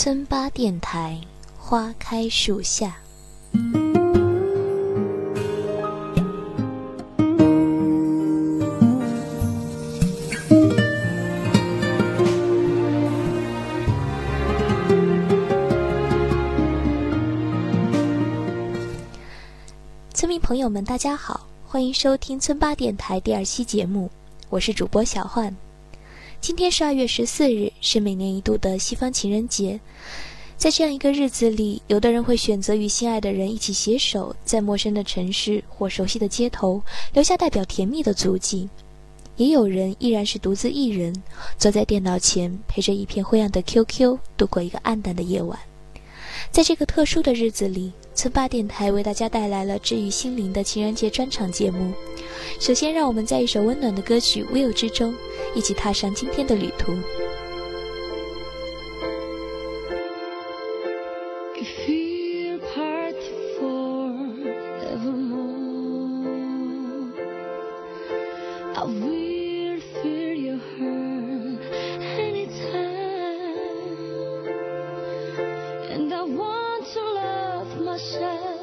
村八电台，花开树下。村民朋友们，大家好，欢迎收听村八电台第二期节目，我是主播小焕。今天是二月十四日，是每年一度的西方情人节。在这样一个日子里，有的人会选择与心爱的人一起携手，在陌生的城市或熟悉的街头留下代表甜蜜的足迹；也有人依然是独自一人，坐在电脑前，陪着一片灰暗的 QQ，度过一个暗淡的夜晚。在这个特殊的日子里，村霸电台为大家带来了治愈心灵的情人节专场节目。首先，让我们在一首温暖的歌曲《Will》之中。一起踏上今天的旅途。I want to love myself.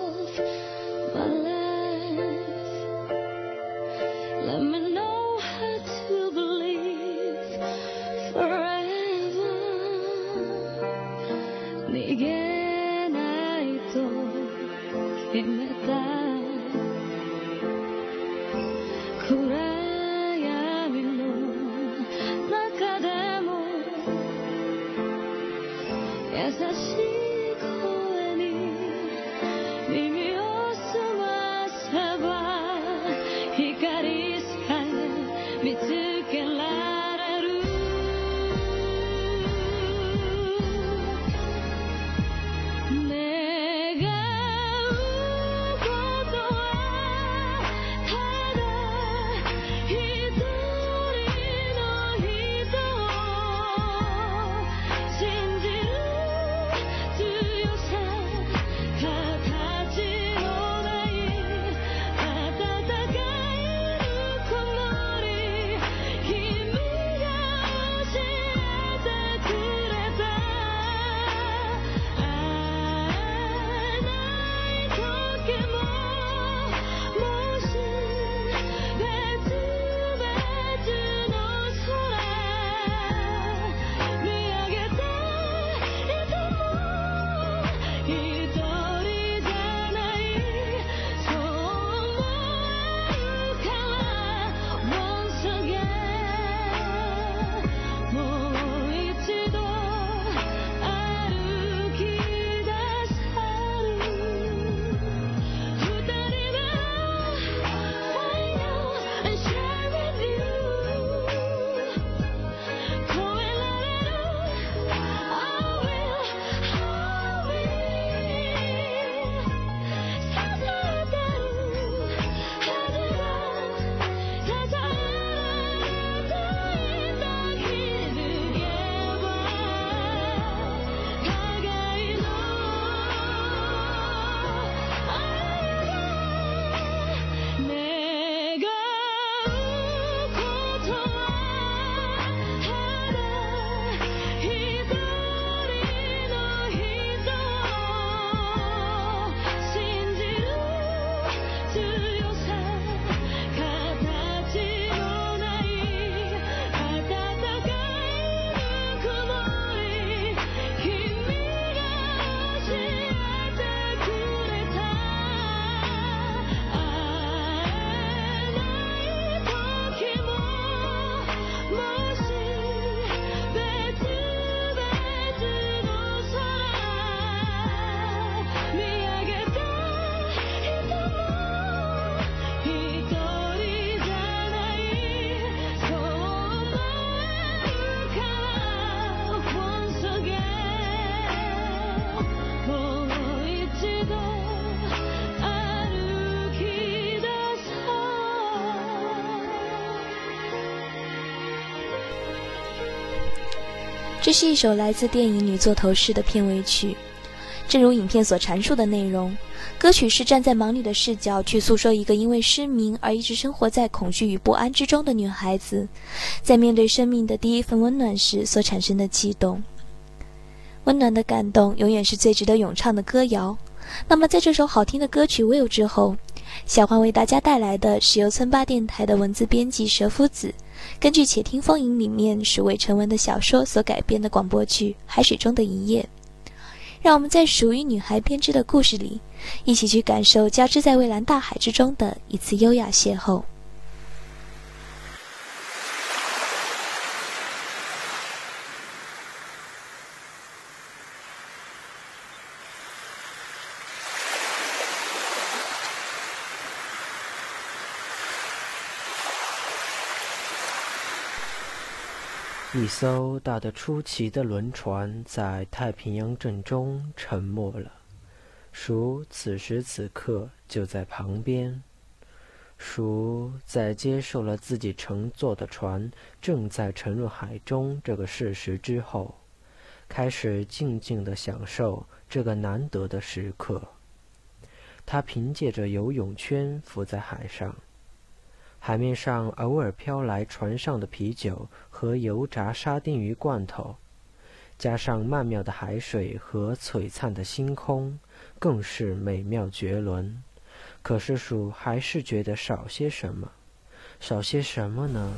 这是一首来自电影《女座头饰》的片尾曲。正如影片所阐述的内容，歌曲是站在盲女的视角去诉说一个因为失明而一直生活在恐惧与不安之中的女孩子，在面对生命的第一份温暖时所产生的悸动。温暖的感动永远是最值得咏唱的歌谣。那么，在这首好听的歌曲《Will》之后，小欢为大家带来的是由村八电台的文字编辑蛇夫子，根据《且听风吟》里面署尾成文的小说所改编的广播剧《海水中的一夜》。让我们在属于女孩编织的故事里，一起去感受交织在蔚蓝大海之中的一次优雅邂逅。一艘大得出奇的轮船在太平洋正中沉没了。鼠此时此刻就在旁边。鼠在接受了自己乘坐的船正在沉入海中这个事实之后，开始静静地享受这个难得的时刻。他凭借着游泳圈浮在海上。海面上偶尔飘来船上的啤酒和油炸沙丁鱼罐头，加上曼妙的海水和璀璨的星空，更是美妙绝伦。可是鼠还是觉得少些什么，少些什么呢？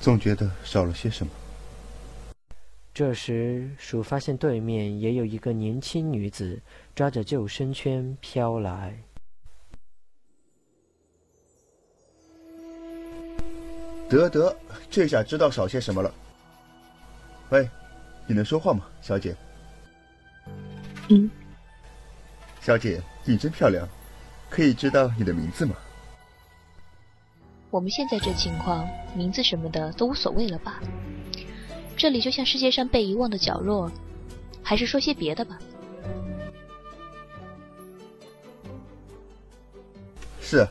总觉得少了些什么。这时，鼠发现对面也有一个年轻女子抓着救生圈飘来。得得，这下知道少些什么了。喂，你能说话吗，小姐？嗯。小姐，你真漂亮，可以知道你的名字吗？我们现在这情况，名字什么的都无所谓了吧？这里就像世界上被遗忘的角落，还是说些别的吧。是。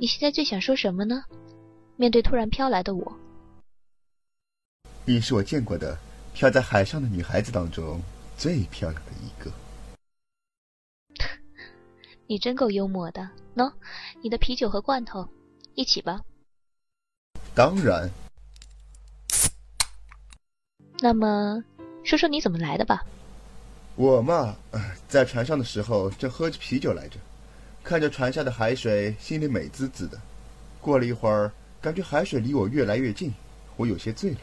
你现在最想说什么呢？面对突然飘来的我，你是我见过的飘在海上的女孩子当中最漂亮的一个。你真够幽默的。喏，你的啤酒和罐头，一起吧。当然。那么，说说你怎么来的吧。我嘛，在船上的时候正喝着啤酒来着。看着船下的海水，心里美滋滋的。过了一会儿，感觉海水离我越来越近，我有些醉了，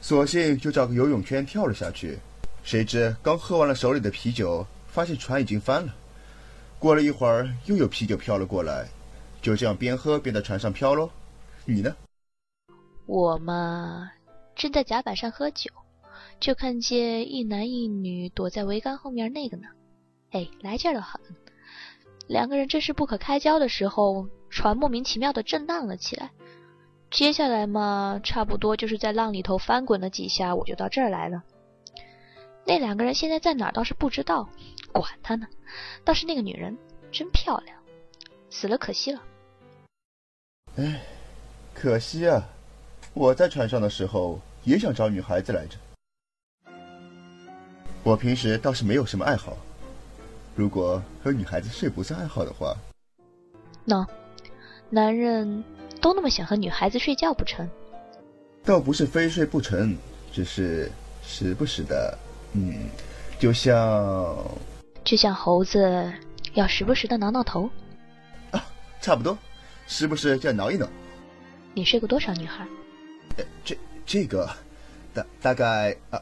索性就找个游泳圈跳了下去。谁知刚喝完了手里的啤酒，发现船已经翻了。过了一会儿，又有啤酒飘了过来，就这样边喝边在船上飘喽。你呢？我嘛，正在甲板上喝酒，就看见一男一女躲在桅杆后面那个呢。哎，来劲的很。两个人正是不可开交的时候，船莫名其妙的震荡了起来。接下来嘛，差不多就是在浪里头翻滚了几下，我就到这儿来了。那两个人现在在哪儿倒是不知道，管他呢。倒是那个女人真漂亮，死了可惜了。哎，可惜啊！我在船上的时候也想找女孩子来着。我平时倒是没有什么爱好。如果和女孩子睡不是爱好的话，那男人都那么想和女孩子睡觉不成？倒不是非睡不成，只是时不时的，嗯，就像就像猴子要时不时的挠挠头啊，差不多，时不时就要挠一挠。你睡过多少女孩？这这个大大概二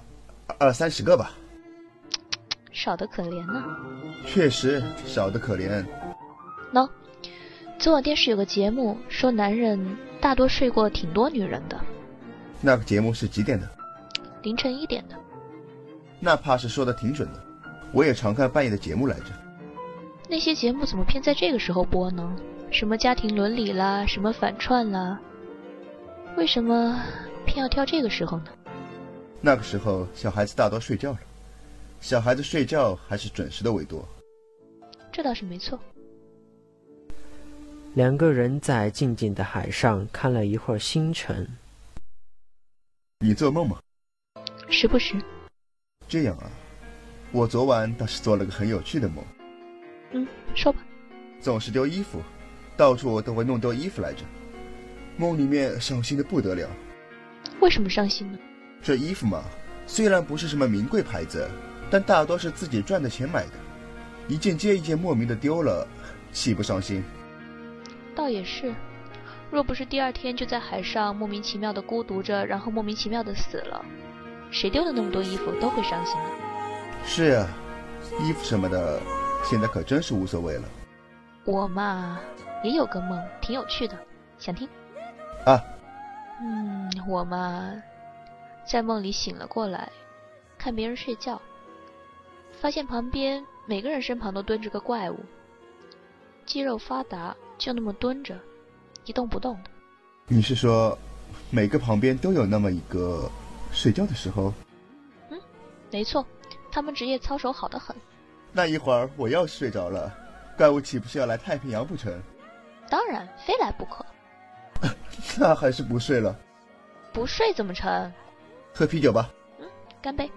二三十个吧。少得可怜呢，确实少得可怜。喏，昨晚电视有个节目说男人大多睡过挺多女人的。那个节目是几点的？凌晨一点的。那怕是说的挺准的。我也常看半夜的节目来着。那些节目怎么偏在这个时候播呢？什么家庭伦理啦，什么反串啦，为什么偏要挑这个时候呢？那个时候小孩子大多睡觉了。小孩子睡觉还是准时的为多，这倒是没错。两个人在静静的海上看了一会儿星辰。你做梦吗？时不时。这样啊，我昨晚倒是做了个很有趣的梦。嗯，说吧。总是丢衣服，到处都会弄丢衣服来着。梦里面伤心的不得了。为什么伤心呢？这衣服嘛，虽然不是什么名贵牌子，但大多是自己赚的钱买的，一件接一件莫名的丢了，岂不伤心？倒也是，若不是第二天就在海上莫名其妙的孤独着，然后莫名其妙的死了，谁丢了那么多衣服都会伤心的。是啊，衣服什么的，现在可真是无所谓了。我嘛，也有个梦，挺有趣的，想听？啊，嗯，我嘛，在梦里醒了过来，看别人睡觉，发现旁边每个人身旁都蹲着个怪物，肌肉发达，就那么蹲着，一动不动的。你是说，每个旁边都有那么一个睡觉的时候？嗯，没错，他们职业操守好得很。那一会儿我要是睡着了，怪物岂不是要来太平洋不成？当然，非来不可。那还是不睡了。不睡怎么成？喝啤酒吧。嗯，干杯。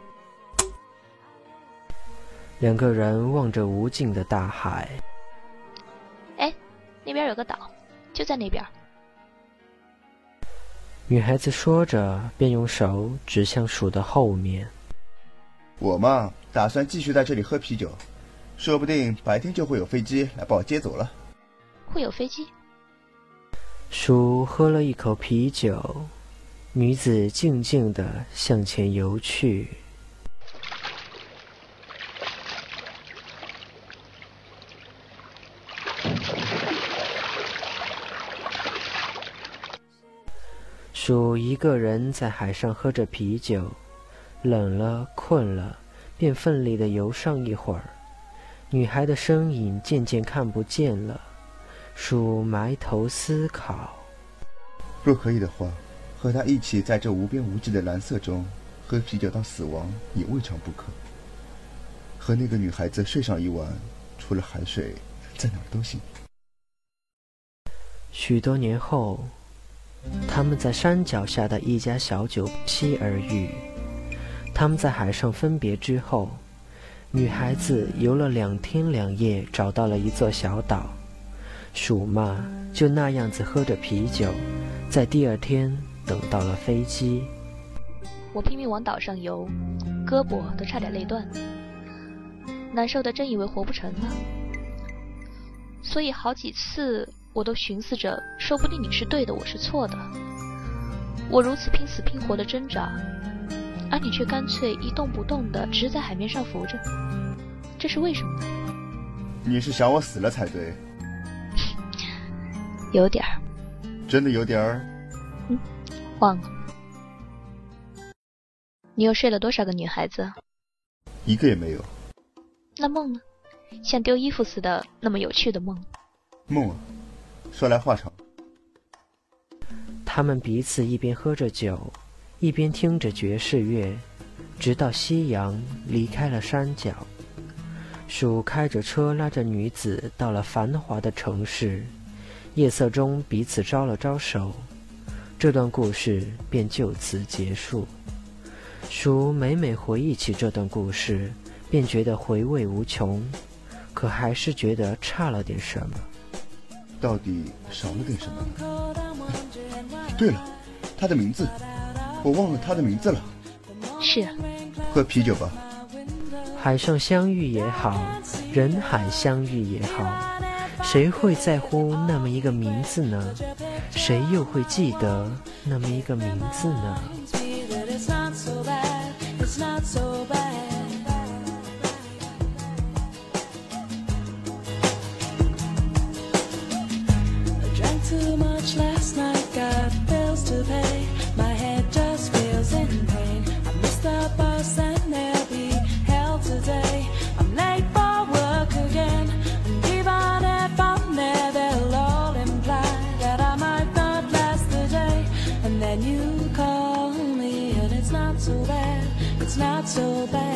两个人望着无尽的大海。哎，那边有个岛，就在那边。女孩子说着，便用手指向鼠的后面。我嘛，打算继续在这里喝啤酒，说不定白天就会有飞机来把我接走了。会有飞机？鼠喝了一口啤酒，女子静静地向前游去。鼠一个人在海上喝着啤酒，冷了，困了，便奋力地游上一会儿。女孩的身影渐渐看不见了。鼠埋头思考，若可以的话，和他一起在这无边无际的蓝色中喝啤酒到死亡也未尝不可。和那个女孩子睡上一晚，除了海水，在哪儿都行。许多年后，他们在山脚下的一家小酒期而遇。他们在海上分别之后，女孩子游了两天两夜，找到了一座小岛。鼠嘛，就那样子喝着啤酒，在第二天等到了飞机。我拼命往岛上游，胳膊都差点累断，难受的真以为活不成了。所以好几次我都寻思着，说不定你是对的，我是错的。我如此拼死拼活的挣扎，而你却干脆一动不动的，只是在海面上浮着，这是为什么呢？你是想我死了才对。有点儿，真的有点儿。嗯，忘了。你又睡了多少个女孩子？一个也没有。那梦呢？像丢衣服似的那么有趣的梦。梦啊，说来话长。他们彼此一边喝着酒，一边听着爵士乐，直到夕阳离开了山脚。鼠开着车拉着女子到了繁华的城市。夜色中，彼此招了招手，这段故事便就此结束。鼠每每回忆起这段故事，便觉得回味无穷，可还是觉得差了点什么。到底少了点什么？对了，他的名字，我忘了他的名字了。是，喝啤酒吧。海上相遇也好，人海相遇也好。谁会在乎那么一个名字呢？谁又会记得那么一个名字呢？so bad.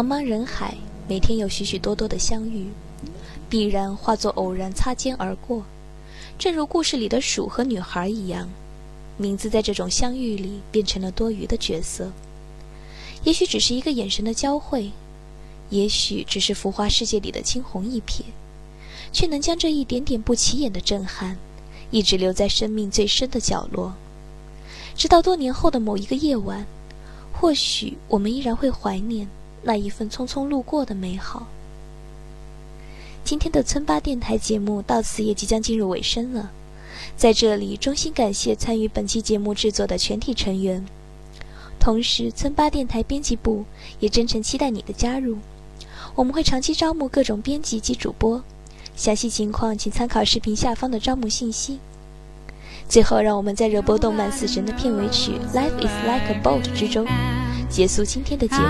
茫茫人海，每天有许许多多的相遇，必然化作偶然擦肩而过。正如故事里的鼠和女孩一样，名字在这种相遇里变成了多余的角色。也许只是一个眼神的交汇，也许只是浮华世界里的惊鸿一瞥，却能将这一点点不起眼的震撼，一直留在生命最深的角落，直到多年后的某一个夜晚，或许我们依然会怀念那一份匆匆路过的美好。今天的村八电台节目到此也即将进入尾声了，在这里衷心感谢参与本期节目制作的全体成员，同时村八电台编辑部也真诚期待你的加入，我们会长期招募各种编辑及主播，详细情况请参考视频下方的招募信息。最后，让我们在热播动漫《死神》的片尾曲《Life Is Like a Boat》之中结束今天的节目。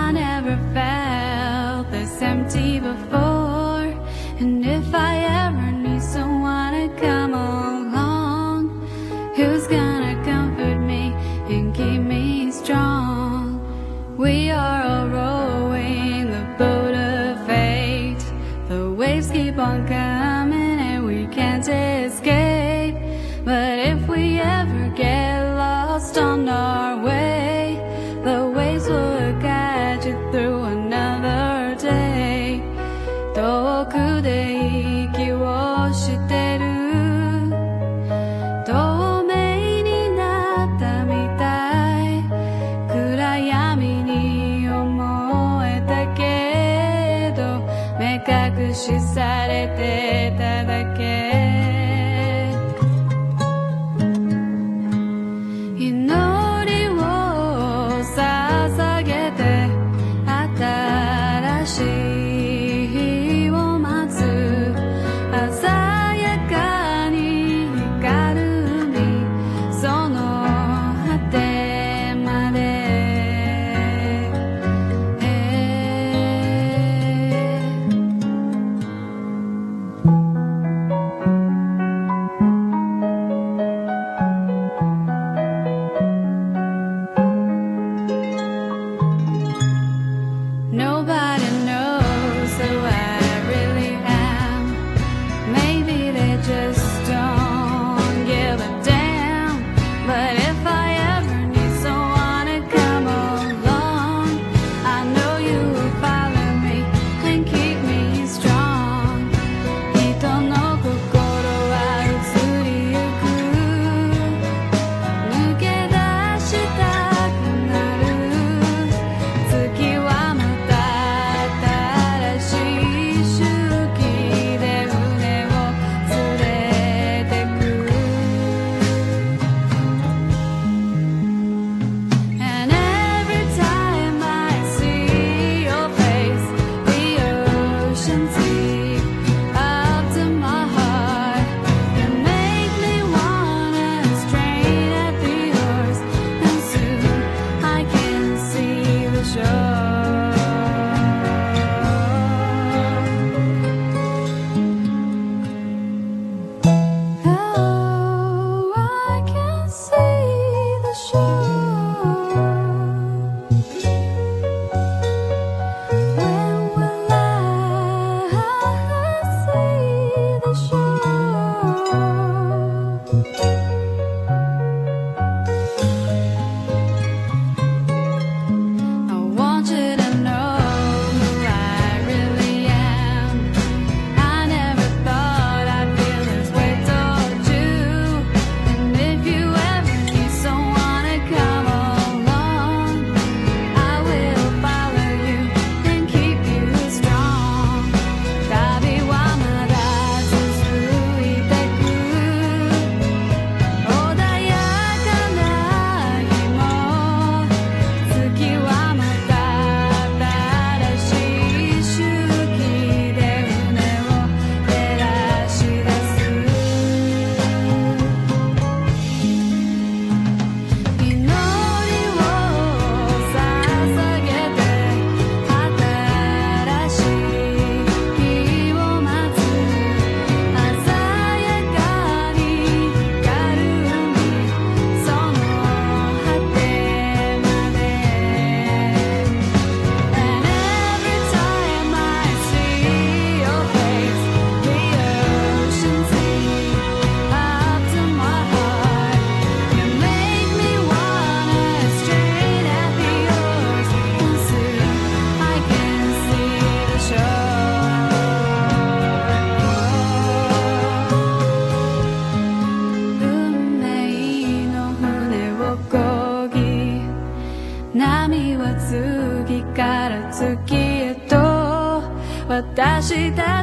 期待。